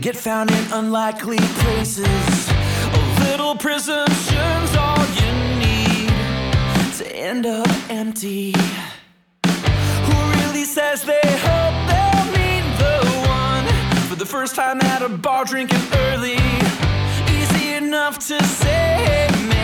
Get found in unlikely places. A little presumption's all you need to end up empty. Who really says they hope they'll meet the one for the first time at a bar drinking early? Easy enough to say, man,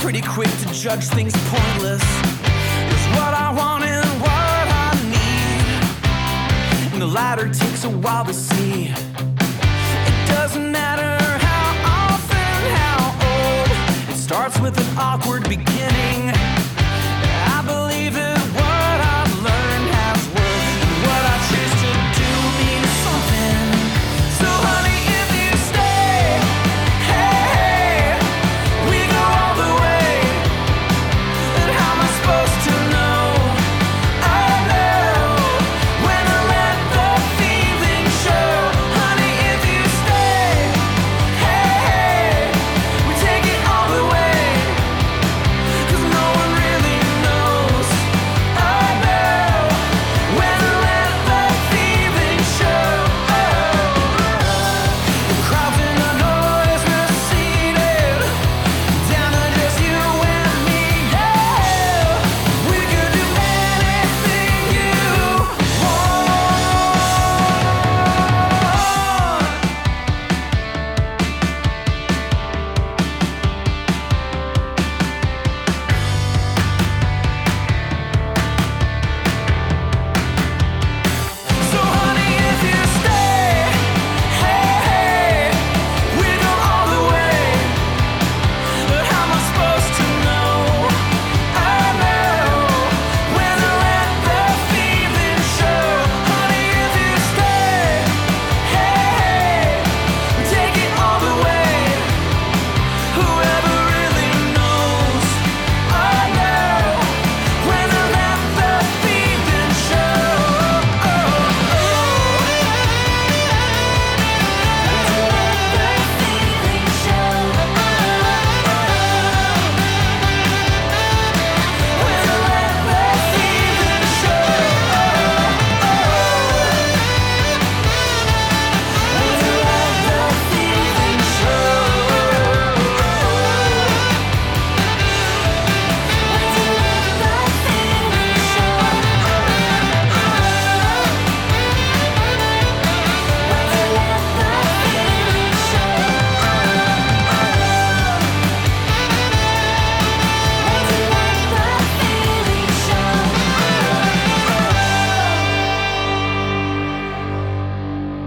pretty quick to judge things pointless. It's what I want and what I need, and the latter takes a while to see. It doesn't matter how often, how old. It starts with an awkward beginning.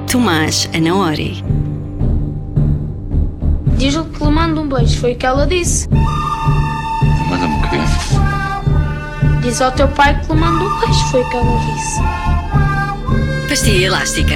Tomás Anaori. Diz-lhe que lhe manda um beijo, foi o que ela disse. Manda-me o quê? Diz ao teu pai que lhe manda um beijo, foi o que ela disse. Pastilha elástica.